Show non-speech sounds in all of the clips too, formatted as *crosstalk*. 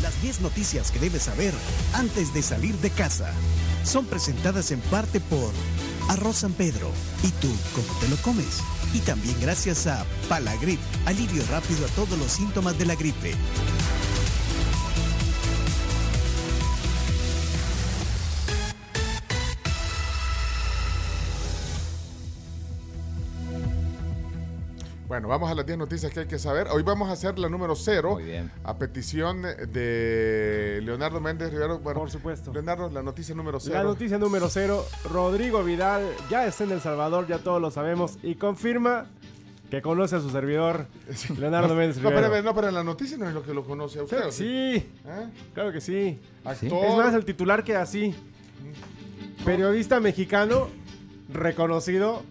Las 10 noticias que debes saber antes de salir de casa son presentadas en parte por Arroz San Pedro. ¿Y tú cómo te lo comes? Y también gracias a Palagrip, alivio rápido a todos los síntomas de la gripe. Bueno, vamos a las 10 noticias que hay que saber. Hoy vamos a hacer la número 0 Muy bien. a petición de Leonardo Méndez Rivero. Bueno, Por supuesto. Leonardo, la noticia número 0. La noticia número cero, Rodrigo Vidal ya está en El Salvador, ya todos lo sabemos, y confirma que conoce a su servidor, Leonardo Méndez No, Rivero. pero, no, pero en la noticia no es lo que lo conoce a usted. Claro ¿o que sí, ¿Eh? claro que sí. Actor. Es más, el titular que así. Periodista mexicano reconocido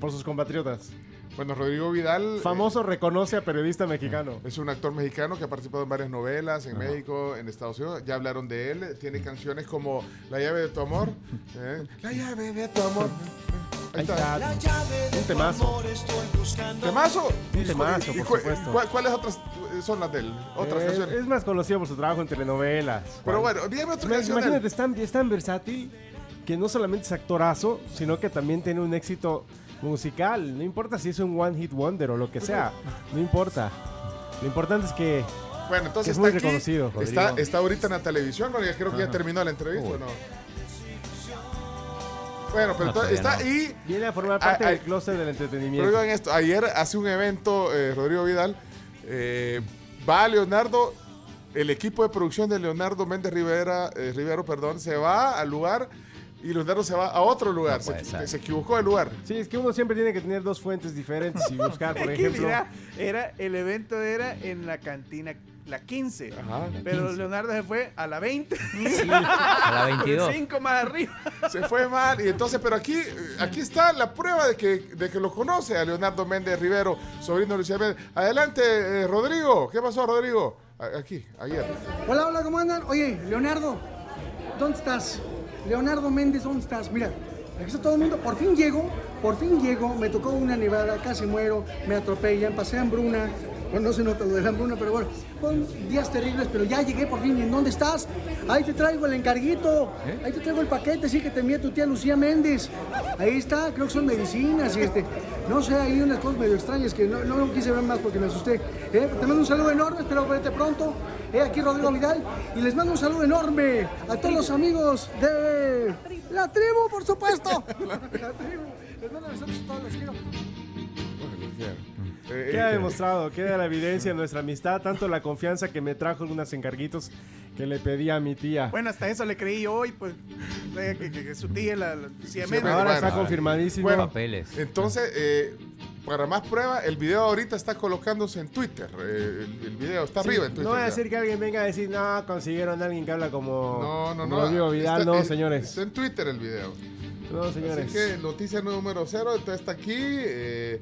por sus compatriotas. Bueno, Rodrigo Vidal. eh, Famoso reconoce a periodista mexicano. Es un actor mexicano que ha participado en varias novelas en México, en Estados Unidos. Ya hablaron de él. Tiene canciones como La llave de tu amor. ¿eh? La llave de tu amor. Ahí está. está. Un temazo. ¿Temazo? Un temazo, ¿Y por cu- supuesto. cuál- ¿Cuáles otras son las de él? Otras Eh, canciones. es más conocido por su trabajo en telenovelas. Pero bueno, dígame otra canción. de. Imagínate, es tan, es tan versátil que no solamente es actorazo, sino que también tiene un éxito musical. No importa si es un one hit wonder o lo que sea, no importa. Lo importante es que Bueno, entonces que es está muy aquí. reconocido, Está, está ahorita en la televisión, ¿no? Creo que ya terminó la entrevista, ¿o ¿no? Bueno, pero No, está no. y viene a formar parte Ah, del ah, closet del Pero entretenimiento. oigan esto, ayer hace un evento eh, Rodrigo Vidal, eh, va Leonardo, el equipo de producción de Leonardo Méndez Rivera, eh, Rivero, perdón, se va al lugar y Leonardo se va a otro lugar, No se, se equivocó de lugar. Sí, es que uno siempre tiene que tener dos fuentes diferentes y buscar, por *laughs* ejemplo. mira, era, el evento era en la cantina, la 15. Ajá. Pero Leonardo se fue a la 20. *laughs* A la 22. 5 más arriba. Se fue mal y entonces, pero aquí, aquí está la prueba de que, de que lo conoce a Leonardo Méndez Rivero, sobrino de Lucía Méndez. Adelante, eh, Rodrigo. ¿Qué pasó, Rodrigo? A- Aquí, ayer. Hola, hola, ¿cómo andan? Oye, Leonardo, ¿dónde estás? Leonardo Méndez, ¿dónde estás? Mira, aquí está todo el mundo. Por fin llego, por fin llego. Me tocó una nevada, casi muero, me atropellan, pasé hambruna. Bueno, no se nota lo de la hambruna, pero bueno, fueron días terribles, pero ya llegué por fin. ¿Y en dónde estás? Ahí te traigo el encarguito, ahí te traigo el paquete, sí, que te envía tu tía Lucía Méndez. Ahí está, creo que son medicinas y este, no sé, hay unas cosas medio extrañas que no, no quise ver más porque me asusté. Eh, Te mando un saludo enorme, espero verte pronto. Eh, aquí Rodrigo Vidal y les mando un saludo enorme a todos los amigos de la tribu, por supuesto. *laughs* *laughs* La tribu. Les mando besos a todos, los quiero. Eh, Queda eh, demostrado, queda la evidencia de nuestra amistad, tanto la confianza que me trajo unos encarguitos que le pedí a mi tía. Bueno, hasta eso le creí yo hoy, pues. Que, que- que su tía, la, la Sí, Méndez. bueno, Ahora está confirmadísimo. Bueno, Papeles. Entonces, eh, para más prueba, el video ahorita está colocándose en Twitter. Eh, el, el video está Sí, arriba en Twitter. no voy a ya. decir que alguien venga a decir, no, consiguieron a alguien que habla como, No, no, como no. Rodrigo Vidal. Está- no, señores. Está en Twitter el video. No, señores. Así que noticia número cero, entonces está aquí. eh,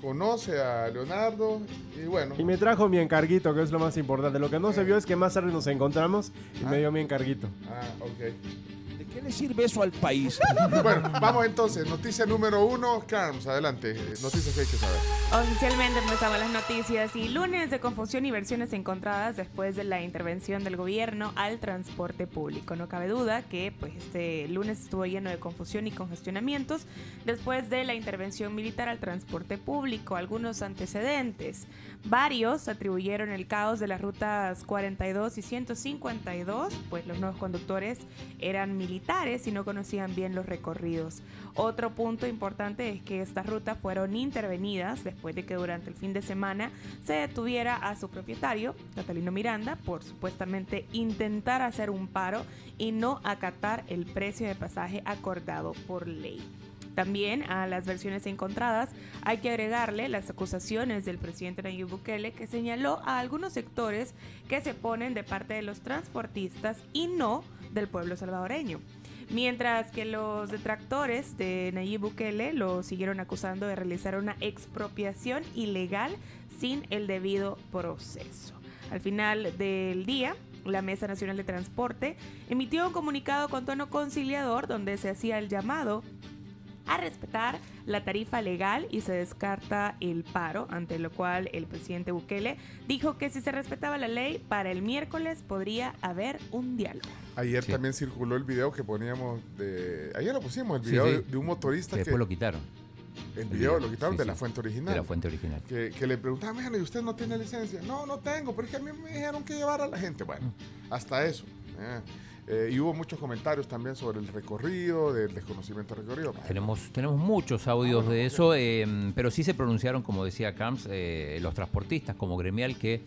conoce a Leonardo y bueno. Y me trajo mi encarguito, que es lo más importante. Lo que no se vio es que más tarde nos encontramos y me dio mi encarguito. Ah, ok. ¿De qué le sirve eso al país? *laughs* Bueno, vamos entonces. Noticia número uno, Carms, adelante. eh, Noticias que hay que saber. Oficialmente empezamos las noticias y lunes de confusión y versiones encontradas después de la intervención del gobierno al transporte público. No cabe duda que pues este lunes estuvo lleno de confusión y congestionamientos después de la intervención militar al transporte público. Algunos antecedentes. Varios atribuyeron el caos de las rutas 42 y 152, pues los nuevos conductores eran militares y no conocían bien los recorridos. Otro punto importante es que estas rutas fueron intervenidas después de que durante el fin de semana se detuviera a su propietario, Catalino Miranda, por supuestamente intentar hacer un paro y no acatar el precio de pasaje acordado por ley. También a las versiones encontradas hay que agregarle las acusaciones del presidente Nayib Bukele que señaló a algunos sectores que se ponen de parte de los transportistas y no del pueblo salvadoreño. Mientras que los detractores de Nayib Bukele lo siguieron acusando de realizar una expropiación ilegal sin el debido proceso. Al final del día, la Mesa Nacional de Transporte emitió un comunicado con tono conciliador donde se hacía el llamado a respetar la tarifa legal y se descarta el paro, ante lo cual el presidente Bukele dijo que si se respetaba la ley, para el miércoles podría haber un diálogo. Ayer Sí. también circuló el video que poníamos de. Ayer lo pusimos, el video sí. De, de un motorista Que que. después lo quitaron el el video video, lo quitaron sí, de sí. la fuente original. de la fuente original. Que, que le preguntaban, "Mira, ¿y usted no tiene licencia? No, no tengo, pero es que a mí me dijeron que llevar a la gente. Bueno, hasta eso. Eh. Eh, y hubo muchos comentarios también sobre el recorrido, del desconocimiento del recorrido. Tenemos, tenemos muchos audios de eso, eh, pero sí se pronunciaron, como decía Camps, eh, los transportistas como gremial que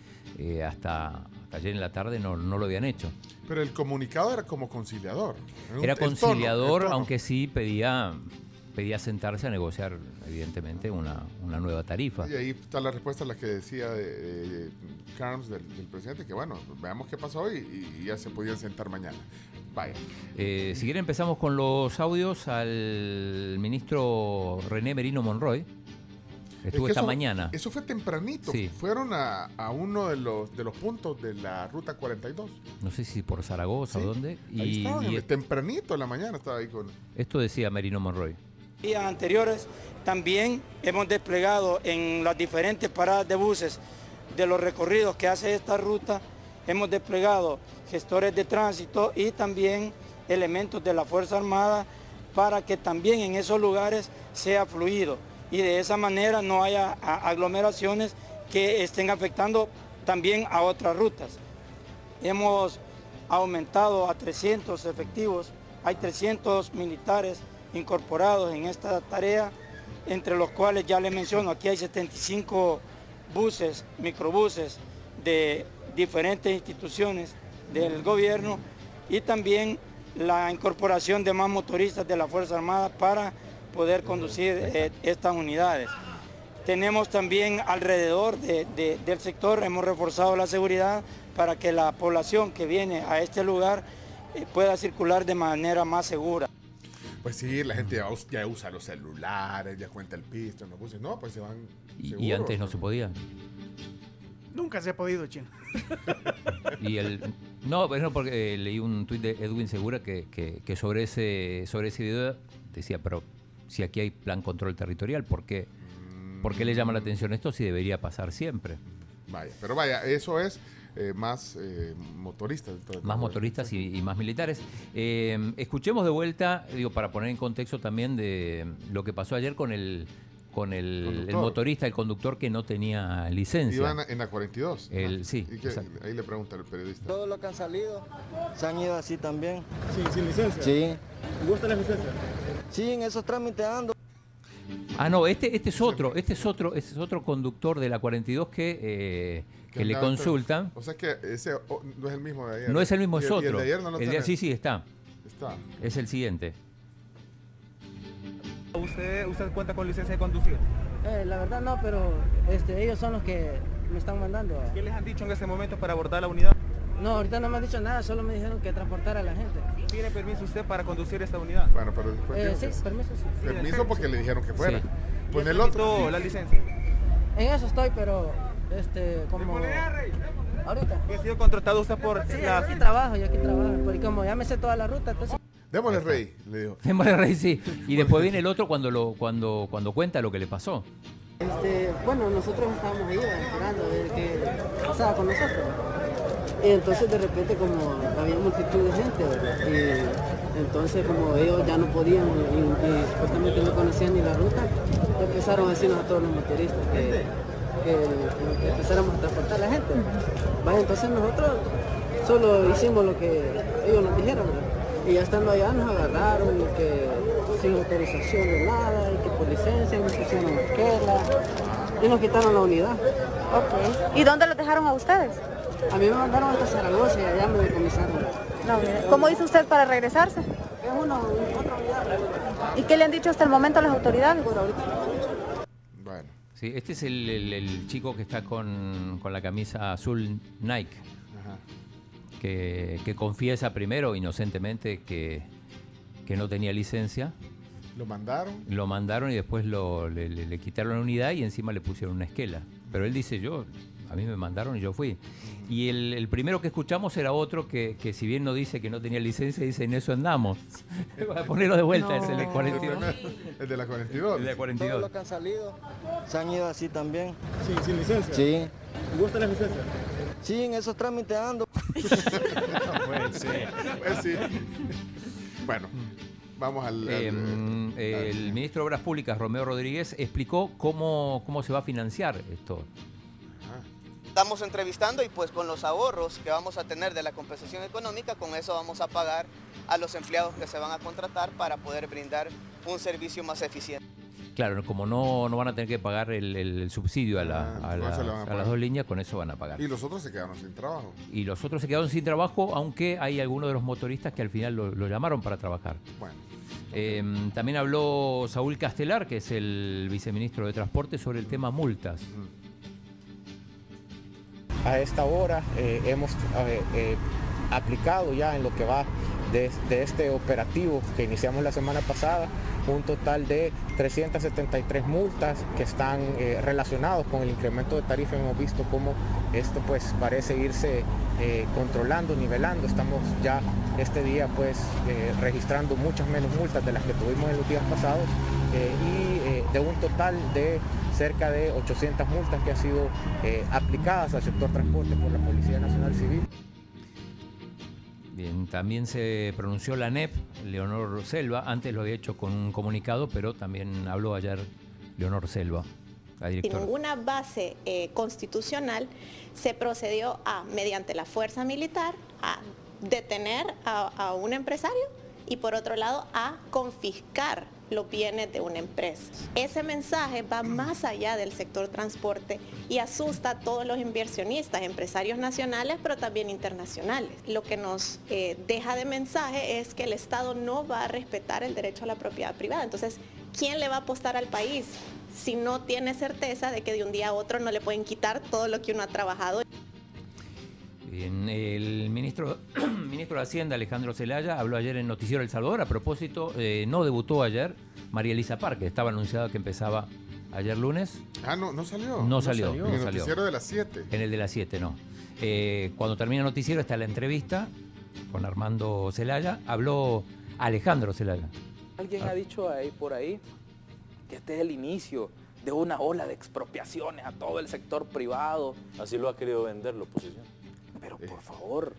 hasta, hasta ayer en la tarde no, no lo habían hecho. Pero el comunicado era como conciliador. un- Era el tono, conciliador, el tono. aunque sí pedía, pedía sentarse a negociar, evidentemente, una, una nueva tarifa. Y ahí está la respuesta a la que decía de, de Carms del, del presidente, que bueno, veamos qué pasó y, y ya se podían sentar mañana. Vaya. Eh, si quieren empezamos con los audios al ministro René Merino Monroy. Es Estuvo que esta eso- mañana. Eso fue tempranito. Sí. Fueron a, a uno de los, de los puntos de la ruta 42. No sé si por Zaragoza Sí, o dónde. ahí Y, estaban, y tempranito en la mañana estaba ahí con... esto decía Merino Monroy. Días anteriores también hemos desplegado en las diferentes paradas de buses de los recorridos que hace esta ruta, hemos desplegado gestores de tránsito y también elementos de la Fuerza Armada para que también en esos lugares sea fluido y de esa manera no haya aglomeraciones que estén afectando también a otras rutas. Hemos aumentado a 300 efectivos, hay 300 militares incorporados en esta tarea, entre los cuales ya les menciono, aquí hay 75 buses, microbuses de diferentes instituciones del gobierno y también la incorporación de más motoristas de la Fuerza Armada para poder conducir eh, estas unidades. Tenemos también alrededor de- de- del sector, hemos reforzado la seguridad para que la población que viene a este lugar eh, pueda circular de manera más segura. Pues sí, la gente ya, us- ya usa los celulares, ya cuenta el pisto los buses. No, pues se van Y, antes no se podía. Nunca se ha podido, chino. *laughs* Y el, no, bueno, porque eh, leí un tuit de Edwin Segura que, que- que sobre ese sobre ese video decía, pero si aquí hay plan control territorial, ¿por qué, ¿por qué le llama la atención esto si debería pasar siempre? Vaya, pero vaya, eso es eh, más eh, motoristas. Más motoristas y, y más militares. Eh, escuchemos de vuelta, digo, para poner en contexto también de lo que pasó ayer con el con el, motorista, el conductor que no tenía licencia. Iban en la 42. El- sí, Y que- exacto. ahí le pregunta el periodista. Todos los que han salido se han ido así también. Sí, sin licencia. Sí, ¿Gusta la licencia? sí, en esos trámites ando. Ah, no, este, este es otro, este es otro, este es otro conductor de la 42 que, eh, que le consultan. O sea que ese oh, no es el mismo de ayer. No es el mismo, es y otro. el de ayer no lo El de- sí, sí, está. Está. Es el siguiente. ¿Usted, ¿Usted cuenta con licencia de conducir? Eh, la verdad no, pero este, ellos son los que me están mandando. ¿Qué les han dicho en este momento para abordar la unidad? No, ahorita no me han dicho nada, solo me dijeron que transportara a la gente. ¿Tiene permiso usted para conducir esta unidad? Bueno, pero después Eh, sí, que- permiso, sí. Permiso porque le dijeron que fuera. Sí. Pues ¿Ya el otro. la licencia? En eso estoy, pero este, como... Ahorita. ¿Ha sido contratado usted por Sí, la... aquí trabajo, yo aquí trabajo, porque como ya me sé toda la ruta, entonces... Démosle rey, le dijo. Démosle rey, sí. Y después viene el otro cuando lo, cuando, cuando cuenta lo que le pasó. Este, bueno, nosotros estábamos ahí esperando de que pasaba con nosotros. Y entonces de repente como había multitud de gente, ¿verdad? y entonces como ellos ya no podían y, y supuestamente no conocían ni la ruta, empezaron a decirnos a todos los motoristas que, que- que empezáramos a transportar a la gente. Vaya, entonces nosotros solo hicimos lo que ellos nos dijeron, ¿verdad? y ya estando allá nos agarraron y que sin autorización de nada, y que por licencia nos pusieron esquela y nos quitaron la unidad. Ok. ¿Y dónde los dejaron a ustedes? A mí me mandaron hasta Zaragoza y allá me decomisaron. No. ¿Cómo hizo usted para regresarse? Es uno, otra unidad. ¿Y qué le han dicho hasta el momento las autoridades? Bueno. Sí, este es el, el- el chico que está con, con la camisa azul Nike, Ajá. que, que confiesa primero inocentemente que, que no tenía licencia. Lo mandaron. Lo mandaron y después lo, le, le- le quitaron la unidad y encima le pusieron una esquela. Pero él dice, yo A mí me mandaron y yo fui. Y el, el primero que escuchamos era otro que, que si bien no dice que no tenía licencia, dice en eso andamos. *laughs* *laughs* Voy a ponerlo de vuelta, es el de 42. El de la 42. El de 42. Todos los que han salido se han ido así también. Sí, sin licencia. Sí. ¿Gusta la licencia? Sí, en esos trámites ando. *laughs* Pues sí. Bueno, vamos al... al- Eh, el ministro de Obras Públicas, Romeo Rodríguez, explicó cómo, cómo se va a financiar esto. Estamos entrevistando y pues con los ahorros que vamos a tener de la compensación económica, con eso vamos a pagar a los empleados que se van a contratar para poder brindar un servicio más eficiente. Claro, como no, no van a tener que pagar el, el subsidio a, la- Ah, a la- a a las dos líneas, con eso van a pagar. Y los otros se quedaron sin trabajo. Y los otros se quedaron sin trabajo, aunque hay algunos de los motoristas que al final lo, lo llamaron para trabajar. Bueno. Eh, también habló Saúl Castelar, que es el viceministro de Transporte, sobre el tema multas. A esta hora eh, hemos eh, eh, aplicado ya en lo que va de, este operativo que iniciamos la semana pasada un total de 373 multas que están eh, relacionados con el incremento de tarifa. Hemos visto cómo esto pues parece irse controlando, nivelando. Estamos ya este día pues registrando muchas menos multas de las que tuvimos en los días pasados eh, y eh, de un total de cerca de 800 multas que han sido eh, aplicadas al sector transporte por la Policía Nacional Civil. Bien, también se pronunció la NEP, Leonor Selva. Antes lo había hecho con un comunicado, pero también habló ayer Leonor Selva, la Sin ninguna base eh, constitucional se procedió a, mediante la fuerza militar, a detener a, a un empresario y por otro lado a confiscar los bienes de una empresa. Ese mensaje va más allá del sector transporte y asusta a todos los inversionistas, empresarios nacionales, pero también internacionales. Lo que nos eh, deja de mensaje es que el Estado no va a respetar el derecho a la propiedad privada. Entonces, ¿quién le va a apostar al país si no tiene certeza de que de un día a otro no le pueden quitar todo lo que uno ha trabajado? Bien, el ministro, *clears throat* ministro de Hacienda, Alejandro Zelaya, habló ayer en Noticiero El Salvador. A propósito, eh, no debutó ayer María Elisa Parque. Estaba anunciado que empezaba ayer lunes. Ah, no, no salió. No salió, En no el salió. noticiero de las 7. En el de las 7, no. Eh, cuando termina el noticiero está la entrevista con Armando Zelaya. Habló Alejandro Zelaya. Alguien ha dicho ahí por ahí que este es el inicio de una ola de expropiaciones a todo el sector privado. Así lo ha querido vender la oposición. Pero por favor,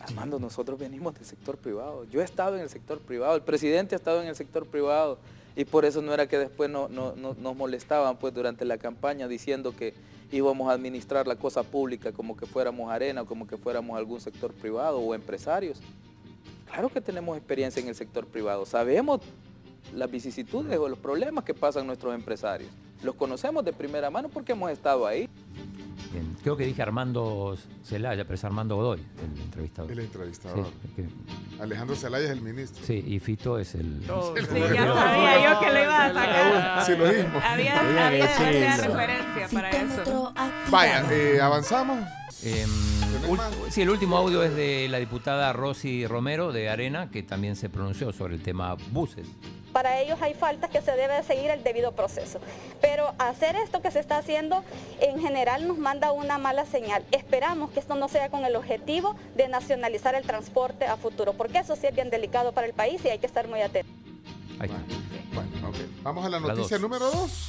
Armando, nosotros venimos del sector privado. Yo he estado en el sector privado, el presidente ha estado en el sector privado y por eso no era que después no, no- no- nos molestaban pues durante la campaña diciendo que íbamos a administrar la cosa pública como que fuéramos arena o como que fuéramos algún sector privado o empresarios. Claro que tenemos experiencia en el sector privado, sabemos las vicisitudes o los problemas que pasan nuestros empresarios. Los conocemos de primera mano porque hemos estado ahí. Bien, creo que dije Armando Zelaya, pero es Armando Godoy, el entrevistador. El entrevistador. Sí, es que- Alejandro Zelaya es el ministro. sí, y Fito es el... Sí, ya sabía yo que lo iba a sacar. Sí, lo mismo. Había, Oiga, había es- referencia para eso. Vaya, eh, avanzamos. Em, sí, el último audio es de la diputada Rosy Romero de Arena, que también se pronunció sobre el tema buses. Para ellos hay faltas que se debe de seguir el debido proceso. Pero hacer esto que se está haciendo en general nos manda una mala señal. Esperamos que esto no sea con el objetivo de nacionalizar el transporte a futuro, porque eso sí es bien delicado para el país y hay que estar muy atentos. Ahí está. Bueno, ok. Vamos a la La noticia dos. número 2.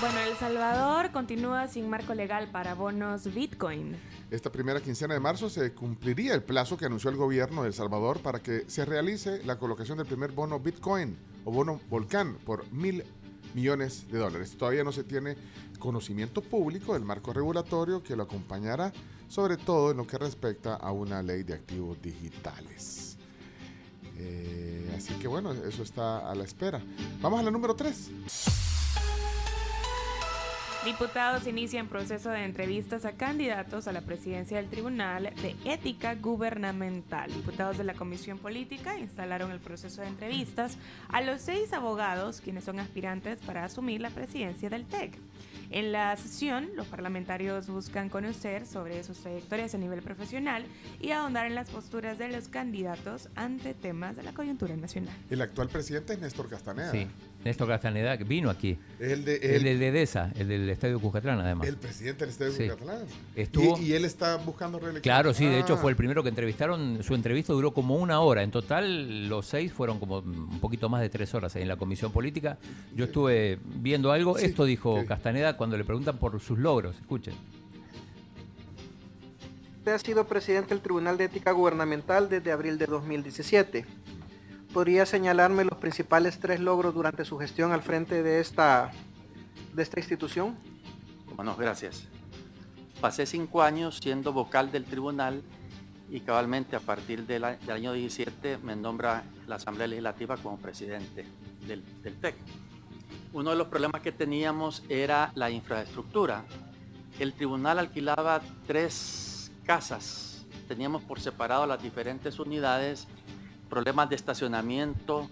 Bueno, El Salvador continúa sin marco legal para bonos Bitcoin. Esta primera quincena de marzo se cumpliría el plazo que anunció el gobierno de El Salvador para que se realice la colocación del primer bono Bitcoin o bono Volcán por mil millones de dólares. Todavía no se tiene conocimiento público del marco regulatorio que lo acompañará, sobre todo en lo que respecta a una ley de activos digitales. Eh, así que bueno, eso está a la espera. Vamos a la número 3. Diputados inician proceso de entrevistas a candidatos a la presidencia del Tribunal de Ética Gubernamental. Diputados de la Comisión Política instalaron el proceso de entrevistas a los seis abogados quienes son aspirantes para asumir la presidencia del TEC. En la sesión, los parlamentarios buscan conocer sobre sus trayectorias a nivel profesional y ahondar en las posturas de los candidatos ante temas de la coyuntura nacional. El actual presidente es Néstor Castaneda. Sí. Néstor Castaneda, que vino aquí. Es el de- el, el- del de EDESA, el del Estadio Cuscatlán, además. El presidente del Estadio Sí. Cucatlán. Estuvo- Y, y él está buscando reelección. Claro, sí, de hecho Ah. fue el primero que entrevistaron. Su entrevista duró como una hora. En total, los seis fueron como un poquito más de tres horas en la comisión política. Yo estuve viendo algo. Sí, Esto dijo Castaneda cuando le preguntan por sus logros. Escuchen. Usted ha sido presidente del Tribunal de Ética Gubernamental desde abril de 2017. ¿Podría señalarme los principales tres logros durante su gestión al frente de esta, de esta institución? Bueno, gracias. Pasé cinco años siendo vocal del tribunal y cabalmente a partir del, año 17 me nombra la Asamblea Legislativa como presidente del, del TEC. Uno de los problemas que teníamos era la infraestructura. El tribunal alquilaba tres casas. Teníamos por separado las diferentes unidades, problemas de estacionamiento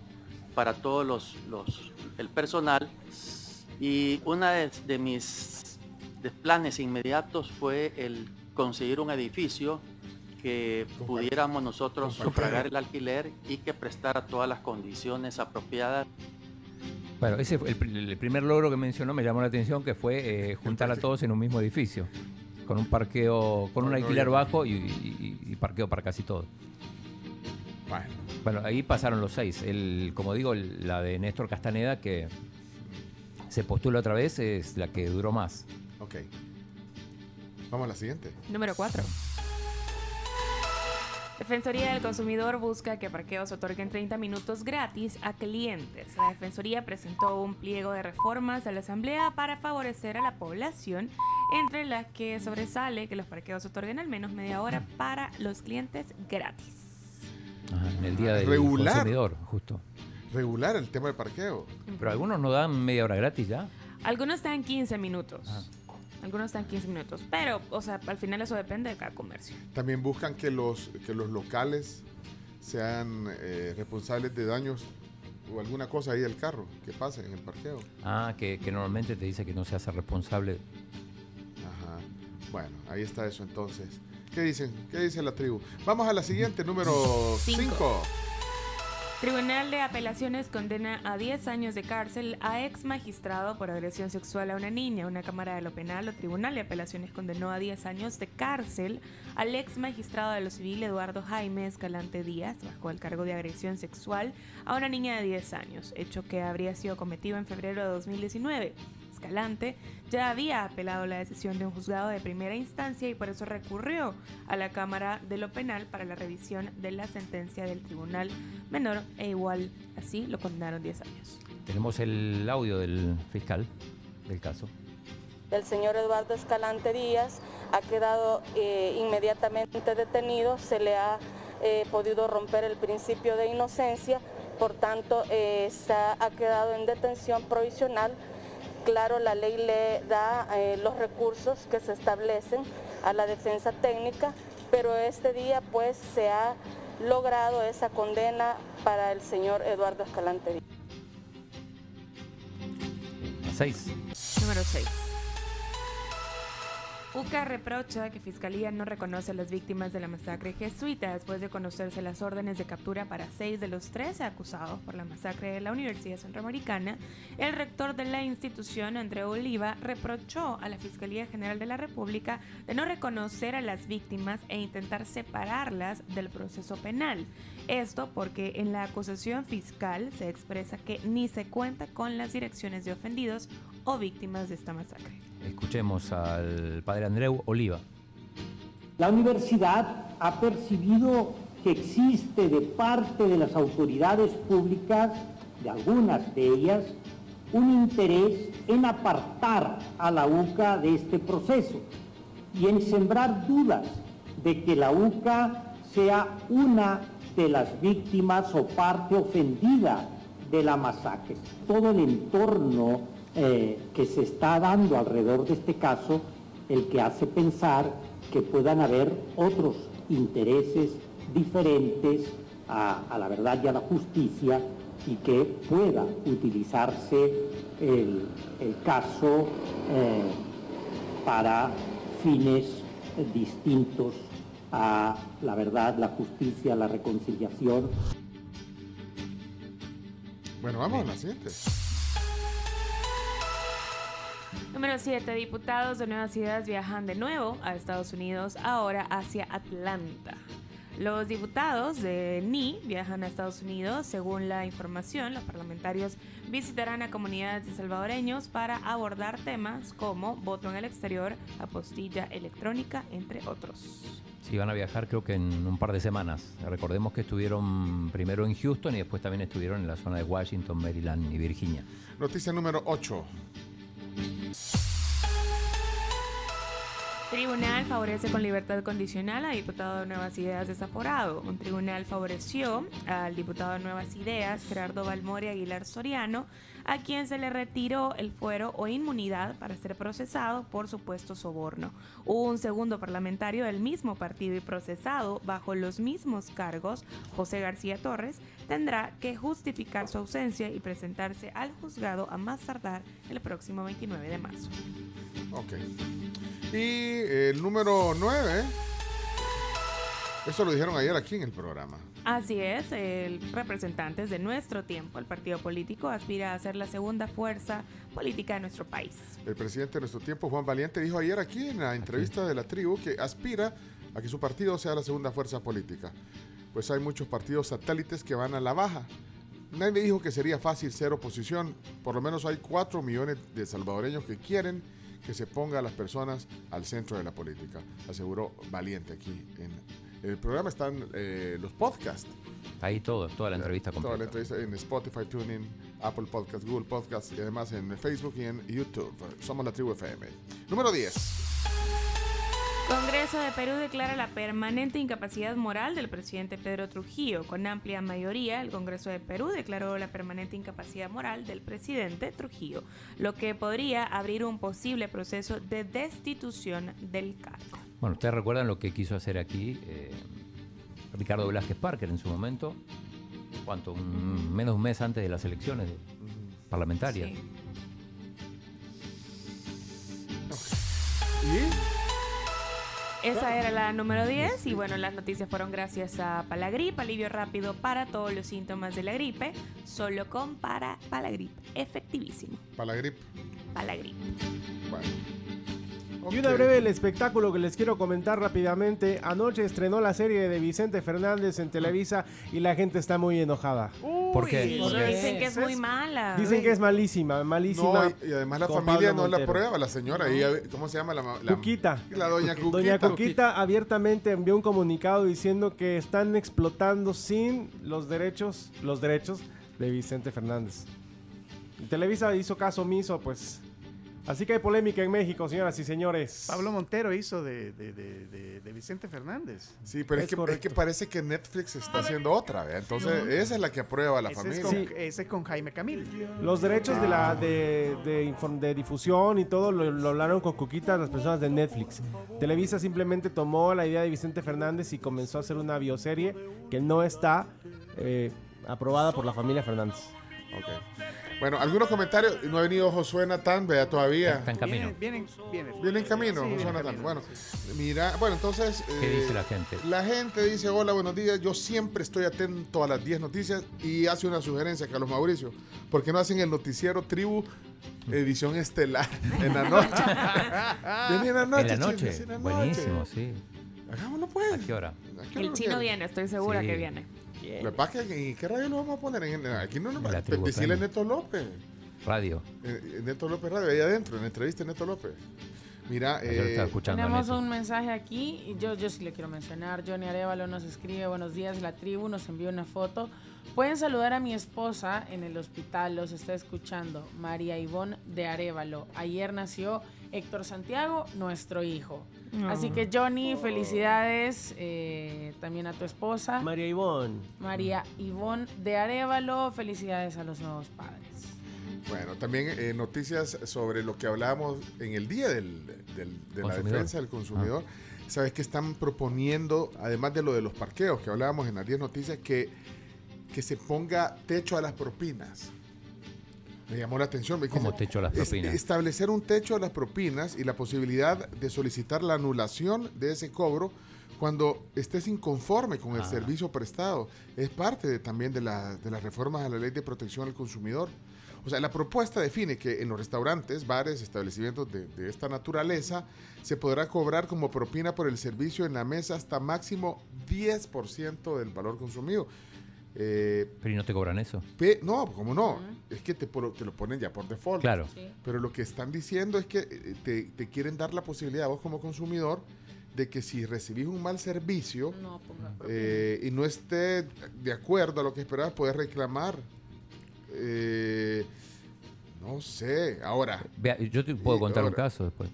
para todos los, los- el personal y una de, de mis de planes inmediatos fue el conseguir un edificio que pudiéramos nosotros sufragar el alquiler y que prestara todas las condiciones apropiadas. Bueno, ese fue el, el primer logro que mencionó, me llamó la atención, que fue eh, juntar a todos en un mismo edificio. Con un parqueo, con un alquiler bajo y, y- y parqueo para casi todos. Bueno. Bueno, ahí pasaron los seis. El, como digo, el- la de Néstor Castaneda, que se postula otra vez, es la que duró más. Ok. Vamos a la siguiente. Número 4. Defensoría del Consumidor busca que parqueos otorguen 30 minutos gratis a clientes. La Defensoría presentó un pliego de reformas a la Asamblea para favorecer a la población, entre las que sobresale que los parqueos otorguen al menos media hora para los clientes gratis. Ajá, en el día del Regular. consumidor, justo. Regular el tema de parqueo. Pero algunos no dan media hora gratis ya. Algunos están 15 minutos. Algunos están 15 minutos. Pero, o sea, al final eso depende de cada comercio. También buscan que los, que los locales sean eh, responsables de daños o alguna cosa ahí del carro que pase en el parqueo. Ah, que, que normalmente te dice que no se hace responsable. Ajá. Bueno, ahí está eso entonces. ¿Qué dicen? ¿Qué dice la tribu? Vamos a la siguiente, número Cinco. 5. Tribunal de Apelaciones condena a 10 años de cárcel a ex magistrado por agresión sexual a una niña. Una Cámara de lo Penal o Tribunal de Apelaciones condenó a 10 años de cárcel al ex magistrado de lo civil Eduardo Jaime Escalante Díaz bajo el cargo de agresión sexual a una niña de 10 años, hecho que habría sido cometido en febrero de 2019. Escalante ya había apelado la decisión de un juzgado de primera instancia y por eso recurrió a la Cámara de lo Penal para la revisión de la sentencia del Tribunal Menor e igual así lo condenaron 10 años. Tenemos el audio del fiscal del caso. El señor Eduardo Escalante Díaz ha quedado eh, inmediatamente detenido, se le ha eh, podido romper el principio de inocencia, por tanto eh, se ha, ha quedado en detención provisional. Claro, la ley le da eh, los recursos que se establecen a la defensa técnica, pero este día pues se ha logrado esa condena para el señor Eduardo Escalante. Número 6. UCA reprocha que Fiscalía no reconoce a las víctimas de la masacre jesuita después de conocerse las órdenes de captura para seis de los 13 acusados por la masacre de la Universidad Centroamericana. El rector de la institución, André Oliva, reprochó a la Fiscalía General de la República de no reconocer a las víctimas e intentar separarlas del proceso penal. Esto porque en la acusación fiscal se expresa que ni se cuenta con las direcciones de ofendidos o víctimas de esta masacre. Escuchemos al padre Andreu Oliva. La universidad ha percibido que existe de parte de las autoridades públicas, de algunas de ellas, un interés en apartar a la UCA de este proceso y en sembrar dudas de que la UCA sea una de las víctimas o parte ofendida de la masacre. Todo el entorno eh, que se está dando alrededor de este caso, el que hace pensar que puedan haber otros intereses diferentes a, la verdad y a la justicia y que pueda utilizarse el, caso eh, para fines distintos a la verdad, la justicia, la reconciliación. Bueno, vamos a la siguiente. Número 7. Diputados de Nuevas Ideas viajan de nuevo a Estados Unidos, ahora hacia Atlanta. Los diputados de NI viajan a Estados Unidos. Según la información, los parlamentarios visitarán a comunidades de salvadoreños para abordar temas como voto en el exterior, apostilla electrónica, entre otros. Sí, van a viajar creo que en un par de semanas. Recordemos que estuvieron primero en Houston y después también estuvieron en la zona de Washington, Maryland y Virginia. Noticia número 8. Tribunal favorece con libertad condicional a diputado de Nuevas Ideas desaforado. Un tribunal favoreció al diputado de Nuevas Ideas, Gerardo Balmori Aguilar Soriano, a quien se le retiró el fuero o inmunidad para ser procesado por supuesto soborno. Un segundo parlamentario del mismo partido y procesado bajo los mismos cargos, José García Torres, tendrá que justificar su ausencia y presentarse al juzgado a más tardar el próximo 29 de marzo. Ok. Y el número 9. Eso lo dijeron ayer aquí en el programa. Así es, el representantes de nuestro tiempo, el partido político, aspira a ser la segunda fuerza política de nuestro país. El presidente de nuestro tiempo, Juan Valiente, dijo ayer aquí en la entrevista de la tribu que aspira a que su partido sea la segunda fuerza política. Pues hay muchos partidos satélites que van a la baja. Nadie dijo que sería fácil ser oposición. Por lo menos hay 4 millones de salvadoreños que quieren que se ponga a las personas al centro de la política, aseguró Valiente aquí en el programa están eh, los podcasts. Ahí todo, toda la entrevista completa. Toda la entrevista en Spotify, TuneIn, Apple Podcasts, Google Podcasts y además en Facebook y en YouTube. Somos la tribu FM. Número 10. Congreso de Perú declara la permanente incapacidad moral del presidente Pedro Trujillo. Con amplia mayoría, el Congreso de Perú declaró la permanente incapacidad moral del presidente Trujillo, lo que podría abrir un posible proceso de destitución del cargo. Bueno, ustedes recuerdan lo que quiso hacer aquí eh, Ricardo Velázquez Parker en su momento, ¿cuánto? Un, menos de un mes antes de las elecciones parlamentarias. Sí. ¿Y? Esa era la número 10 y bueno, las noticias fueron gracias a Palagrip, alivio rápido para todos los síntomas de la gripe, solo con para Palagrip, efectivísimo. Palagrip. Palagrip. Bueno. Y una breve el espectáculo que les quiero comentar rápidamente. Anoche estrenó la serie de Vicente Fernández en Televisa y la gente está muy enojada. ¿Por qué? Sí, Porque- dicen que es muy mala. Dicen que es malísima, malísima. No, y, y además la familia no la prueba, la señora. ella- ¿Cómo se llama la, la Cuquita. La doña Cuquita. Doña Cuquita abiertamente envió un comunicado diciendo que están explotando sin los derechos, los derechos de Vicente Fernández. Y Televisa hizo caso omiso, pues. Así que hay polémica en México, señoras y señores. Pablo Montero hizo de, de- de- de- de Vicente Fernández. Sí, pero es, Es que, es que parece que Netflix está haciendo otra, ¿verdad? Entonces, esa es la que aprueba la Ese es, familia. con, Sí. ese es con Jaime Camil. Los derechos de la de, de inform- de difusión y todo lo, lo hablaron con Cuquita las personas de Netflix. Televisa simplemente tomó la idea de Vicente Fernández y comenzó a hacer una bioserie que no está eh, aprobada por la familia Fernández. Ok. Bueno, algunos comentarios. No ha venido Josué Natán, vea todavía. Está en camino. Vienen, vienen, vienen. Viene en camino, Sí, Josué viene Natán. Bueno, sí. mira, bueno, entonces. ¿Qué eh, dice la gente? La gente dice, hola, buenos días, yo siempre estoy atento a las 10 noticias y hace una sugerencia, Carlos Mauricio, ¿por qué no hacen el noticiero Tribu edición estelar *laughs* en la noche? *laughs* Vení en la noche, en la noche. en la Buenísimo, sí. Hagámoslo pues. ¿A qué hora? ¿A qué hora El chino viene, estoy segura Sí. que viene. Lo que pasa es que, ¿en qué radio lo vamos a poner? En- aquí no nos va a. Neto López. Radio. Eh, eh, Neto López Radio, ahí adentro, en la entrevista de Neto López. Mira, eh, escuchando Tenemos un mensaje aquí, y yo, yo sí le quiero mencionar. Johnny Arevalo nos escribe, buenos días, la tribu, nos envió una foto. Pueden saludar a mi esposa en el hospital, los está escuchando, María Ivonne de Arevalo. Ayer nació Héctor Santiago, nuestro hijo. Así que Johnny, felicidades eh, también a tu esposa. María Ivonne. María Ivonne de Arevalo, felicidades a los nuevos padres. Bueno, también eh, noticias sobre lo que hablábamos en el día del, del- de la defensa del consumidor. Sabes que están proponiendo, además de lo de los parqueos que hablábamos en las 10 noticias, que, que se ponga techo a las propinas. Me llamó la atención. me ¿Cómo techo a las propinas? establecer un techo a las propinas y la posibilidad de solicitar la anulación de ese cobro cuando estés inconforme con el Ah. servicio prestado. Es parte de- también de, la- de las reformas a la ley de protección al consumidor. O O sea, la propuesta define que en los restaurantes, bares, establecimientos de, de esta naturaleza, se podrá cobrar como propina por el servicio en la mesa hasta máximo 10% del valor consumido. Eh, Pero ¿y no te cobran eso? Pe- no, ¿cómo no? Es que te, lo ponen ya por default. Claro. Sí. Pero lo que están diciendo es que eh, te, te quieren dar la posibilidad a vos como consumidor de que si recibís un mal servicio No, eh, y no esté de acuerdo a lo que esperabas, puedes reclamar. Eh, no sé, ahora. Vea, yo te puedo contar un ahora- caso después.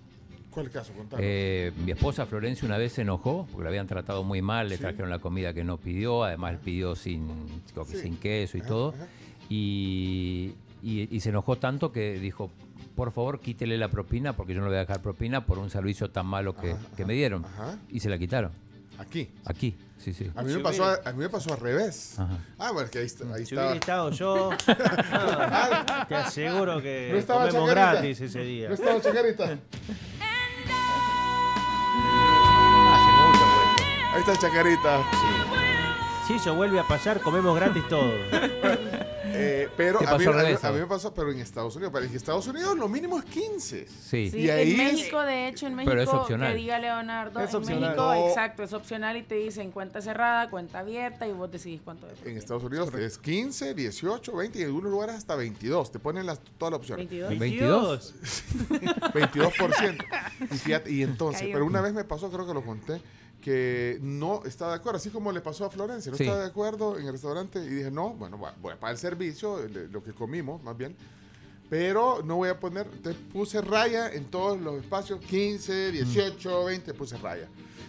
¿Cuál caso? Contame. Eh, mi esposa Florencia una vez se enojó porque la habían tratado muy mal, le Sí. trajeron la comida que no pidió, además pidió sin, creo que Sí. sin queso y Ajá, todo. ajá. Y, y- y se enojó tanto que dijo, por favor quítele la propina porque yo no le voy a dejar propina por un servicio tan malo que, que me dieron. Ajá. Y se la quitaron. Aquí. Aquí, sí, sí. A mí, me pasó, a, a mí me pasó al revés. Ajá. Ah, bueno, es que ahí, está- ahí Si estaba. hubiera estado yo, *laughs* no, te aseguro que No estaba comemos Chacarita. gratis ese día. No estaba Chacarita. *laughs* está Chacarita. Si eso vuelve a pasar, comemos gratis todo. *laughs* Eh, pero a mí, a mí- a mí me pasó, pero en Estados Unidos. Pero en Estados Unidos lo mínimo es 15. Sí. Sí, Y ahí en es- México, de hecho, en México, Pero es opcional. que diga Leonardo, Es en opcional. México, No. exacto, es opcional y te dicen cuenta cerrada, cuenta abierta y vos decidís cuánto de En Estados Unidos es 15, 18, 20 y en algunos lugares hasta 22. Te ponen las, todas las opciones. 22. 22. 22%. Y, fíjate, y entonces, Cayó. pero una vez me pasó, creo que lo conté, que no estaba de acuerdo, así como le pasó a Florencia, no Sí. estaba de acuerdo en el restaurante y dije, no, bueno, voy a- voy a pagar el servicio, lo que comimos más bien, pero no voy a poner, entonces puse raya en todos los espacios, 15, 18, 20, puse raya.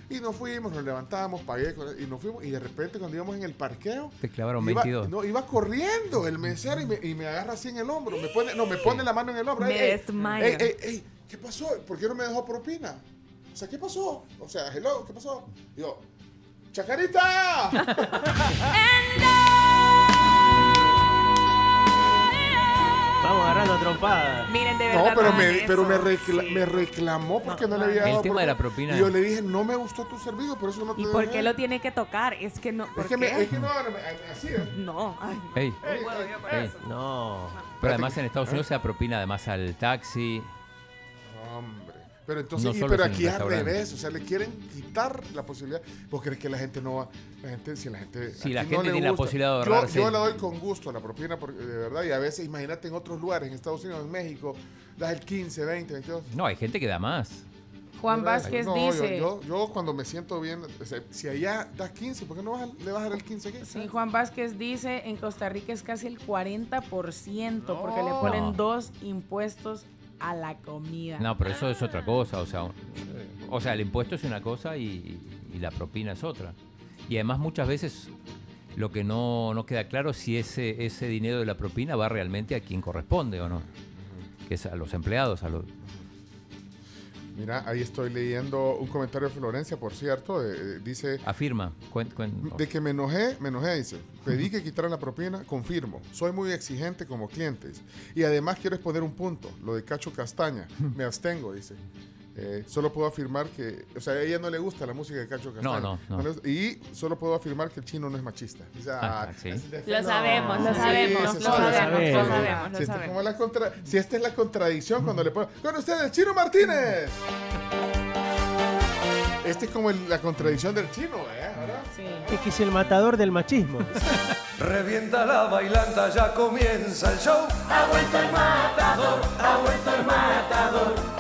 Y nos fuimos, nos levantamos, pagué y nos fuimos y de repente cuando íbamos en el parqueo, Te clavaron Iba, 22. no, iba corriendo el mesero y me, y me agarra así en el hombro. Me pone, no, me pone la mano en el hombro. Me Ey, ey, desmayo. ey, ey, ey, ¿qué pasó? ¿Por qué no me dejó propina? O sea, ¿qué pasó? O sea, hello, ¿qué pasó? Y yo, ¡Chacarita! Estamos agarrando trompadas. Miren, de No, verdad. pero no me, hagan pero me, recla- Sí. me reclamó porque no, No, le había no. El dado tema de la propina. Y yo le dije, no me gustó tu servicio, por eso no te ¿Y por dejé". qué lo tiene que tocar? Es que no. ¿por Es que, me, es que no, no, me- así ¿eh? No, ay. Ey, No ey. Pero además en Estados Unidos se da propina además al taxi. Hombre. Pero entonces, No y- pero aquí al revés, o sea, le quieren quitar la posibilidad. ¿Vos crees que la gente no va? La gente, si la gente. Si la aquí gente le tiene la gusta. posibilidad de Yo- ahorrarse. Yo, la doy con gusto a la propina, porque, de verdad, y a veces, imagínate en otros lugares, en Estados Unidos, en México, das el 15, 20, 22. No, hay gente que da más. Juan. Vázquez No, yo- dice, Yo, yo cuando me siento bien, o sea, si allá das 15, ¿por qué no vas a- le vas a dar el 15 aquí? sí, Juan Vázquez dice, en Costa Rica es casi el 40% porque le No. ponen No. dos impuestos a la comida. No, pero eso es otra cosa. O sea, o sea el impuesto es una cosa y, la propina es otra. Y además muchas veces lo que no, no queda claro es si ese, ese dinero de la propina va realmente a quien corresponde o no. Que es a los empleados, a los... Mira, ahí estoy leyendo un comentario de Florencia, por cierto, eh, dice... Afirma. cuen- cuen- De que me enojé, me enojé, dice. Pedí que quitaran la propina, confirmo. Soy muy exigente como clientes. Y además quiero exponer un punto, lo de Cacho Castaña. Me abstengo, dice. Eh, solo puedo afirmar que, o sea, a ella no le gusta la música de Cacho Castaña. No, no, no. y solo puedo afirmar que el chino no es machista. Dice, Ah, ah, sí. es de- Lo sabemos, lo Sí, sabemos, lo sabe, sabemos, lo sabe. sabemos, lo Si esta, sabemos. como la contra- si esta es la contradicción cuando le pongo, con ustedes, Chino Martínez. Este es como el- la contradicción del chino, ¿eh? Ahora. Es que es el matador del machismo. *laughs* Revienta la bailanta, ya comienza el show. Ha vuelto el matador, ha vuelto el matador.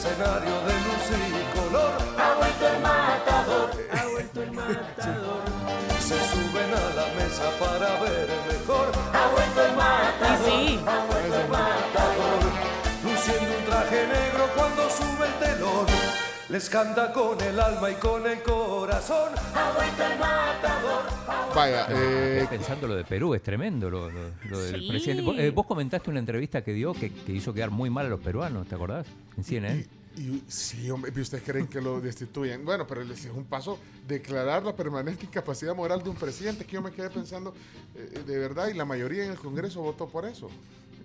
Escenario de luz y color. Ha vuelto el matador, ha vuelto el matador. Se suben a la mesa para ver mejor. Ha vuelto el matador, Y sí. ha vuelto el matador. Luciendo un traje negro cuando sube el telón. Les canta con el alma y con el corazón. Vuelto el matador. Vaya, eh, Estoy pensando lo de Perú, es tremendo lo, lo- lo del Sí. presidente. Vos, eh, vos comentaste una entrevista que dio que, que hizo quedar muy mal a los peruanos, ¿te acordás? En CNN. Y sí, hombre, ¿y ustedes creen que lo destituyen? Bueno, pero es un paso declarar la permanente incapacidad moral de un presidente, que yo me quedé pensando, eh, de verdad, y la mayoría en el Congreso votó por eso.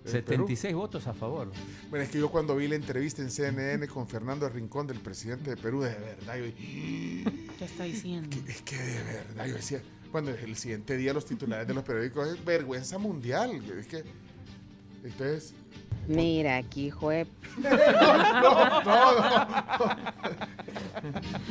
En Perú. 76 votos a favor. Bueno, es que yo cuando vi la entrevista en CNN con Fernando Rincón del presidente de Perú, de verdad, yo ¿Qué está diciendo? es que de verdad, yo decía, bueno, el siguiente día los titulares de los periódicos es vergüenza mundial, es que Entonces, Mira, aquí jue... *laughs* no, no, no.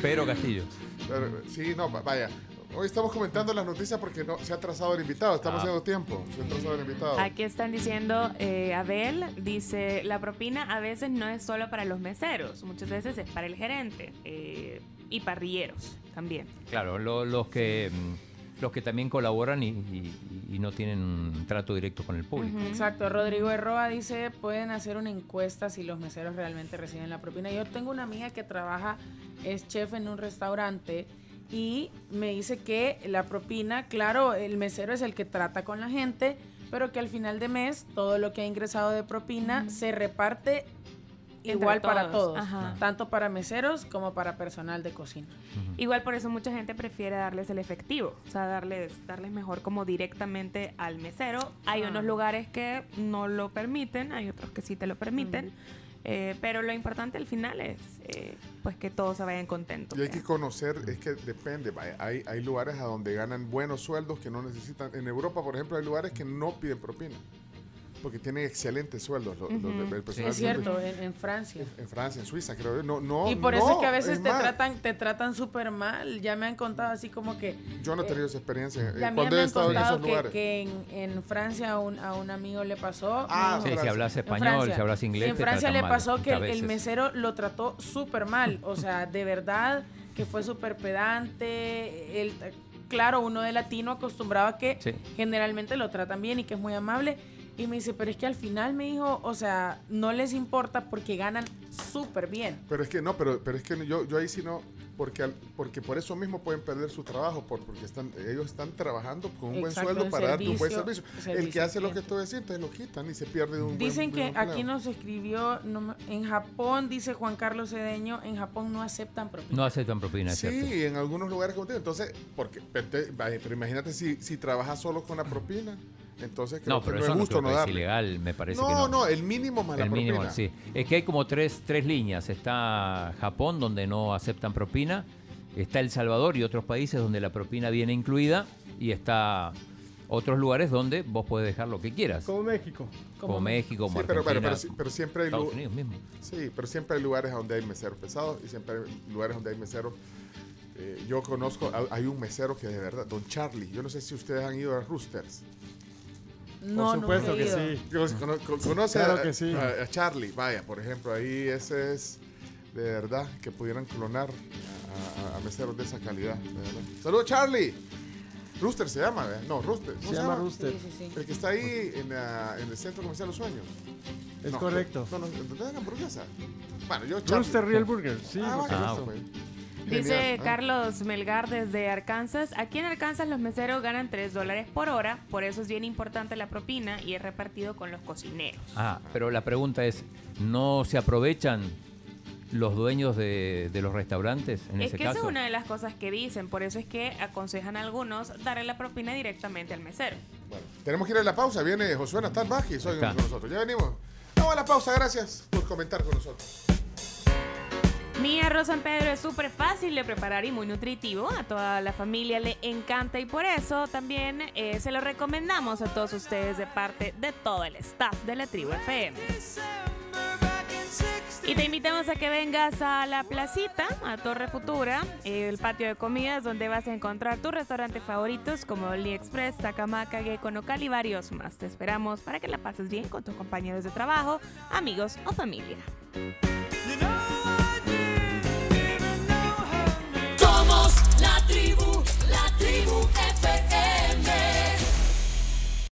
Pedro Castillo. Pero, sí, no, va- vaya. Hoy estamos comentando las noticias porque no se ha trazado el invitado. Estamos Ah. haciendo tiempo. Se ha trazado el invitado. Aquí están diciendo, eh, Abel dice, la propina a veces no es solo para los meseros, muchas veces es para el gerente eh, y parrilleros también. Claro, lo- los que mm, los que también colaboran y, y- y no tienen un trato directo con el público. Exacto, Rodrigo Herroa dice, pueden hacer una encuesta si los meseros realmente reciben la propina. Yo tengo una amiga que trabaja, es chef en un restaurante y me dice que la propina, claro, el mesero es el que trata con la gente, pero que al final de mes todo lo que ha ingresado de propina se reparte Entre igual para todos, ajá. tanto para meseros como para personal de cocina. Igual por eso mucha gente prefiere darles el efectivo, o sea, darles, darles mejor como directamente al mesero. Hay unos lugares que no lo permiten, hay otros que sí te lo permiten, eh, pero lo importante al final es eh, pues que todos se vayan contentos. Y hay que conocer, es que depende. Hay, hay lugares a donde ganan buenos sueldos que no necesitan. En Europa, por ejemplo, hay lugares que no piden propina. Porque tienen excelentes sueldos. los- de- Ujú. el personal Es cierto, en, en Francia. En Francia, en Suiza, creo. No, no, y por eso no, es que a veces te más, tratan, te tratan súper mal. Ya me han contado así como que. Yo no he eh, tenido esa experiencia. eh, Ya a mí cuando me he han estado en contado esos que, lugares. que en, en Francia a un, a un amigo le pasó. Ah, Sí, si hablas en español, Francia. si hablas inglés, En Francia le mal, pasó que muchas el, mesero lo trató súper mal. O sea, de verdad que fue súper pedante. El, claro, uno de latino acostumbrado a que Sí. generalmente lo tratan bien y que es muy amable. Y me dice, pero es que al final me dijo, o sea, no les importa porque ganan súper bien. Pero es que no, pero, pero es que yo, yo ahí sí no, porque, al- porque por eso mismo pueden perder su trabajo, por, porque están, ellos están trabajando con un buen sueldo para darte un buen servicio- servicio. El que hace lo que decís, entonces lo quitan y se pierde un Dicen buen, que buen aquí nos escribió, no en Japón, dice Juan Carlos Cedeño, en Japón no aceptan propina. No aceptan propina, Sí, cierto. en algunos lugares como. Entonces, porque, pero, te- vaya, pero imagínate si, si trabajas solo con la propina, entonces creo No, que pero no eso es no justo creo no que es ilegal, me parece no, que no. no, el mínimo más la El mínimo, propina. sí. Es que hay como tres, tres líneas. Está Japón, donde no aceptan propina. Está El Salvador y otros países donde la propina viene incluida. Y está otros lugares donde vos podés dejar lo que quieras. Como México. Como, México, como Sí, pero, pero, Argentina. pero, sí- pero siempre hay Estados Unidos mismo. Sí, pero siempre hay lugares donde hay meseros pesados y siempre hay lugares donde hay meseros. eh, yo conozco, hay- hay un mesero que de verdad, Don Charlie. Yo no sé si ustedes han ido a Roosters. No, Por supuesto que sí. Conoce, cono- co- conoce Claro a, que sí. a- a Charlie, vaya, por ejemplo, ahí ese es de verdad que pudieran clonar a, a- a meseros de esa calidad. de. Saludos, Charlie. Rooster se llama, ¿verdad? No, Rooster. ¿cómo Se llama Rooster. Sí, sí, sí. El que está ahí en, la- en el centro comercial Los Sueños. Es No, correcto. No, no, ¿dónde hamburguesa? Bueno, yo Charlie. Rooster Real Burger, sí, Ah, pues. Dice Genial. Carlos Melgar desde Arkansas, aquí en Arkansas los meseros ganan 3 dólares por hora, por eso es bien importante la propina y es repartido con los cocineros. Ah, pero la pregunta es, ¿no se aprovechan los dueños de, de los restaurantes en es ese que caso? esa es una de las cosas que dicen, por eso es que aconsejan a algunos darle la propina directamente al mesero. Bueno, tenemos que ir a la pausa. Viene Josué Natán Bajis hoy con nosotros. Ya venimos. Vamos a la pausa. Gracias por comentar con nosotros. Mi arroz San Pedro es súper fácil de preparar y muy nutritivo. A toda la familia le encanta y por eso también eh, se lo recomendamos a todos ustedes de parte de todo el staff de la tribu FM. Y te invitamos a que vengas a la placita, a Torre Futura, el patio de comidas donde vas a encontrar tus restaurantes favoritos como AliExpress, Takamaca, Gecko Nocal y varios más. Te esperamos para que la pases bien con tus compañeros de trabajo, amigos o familia. UFM.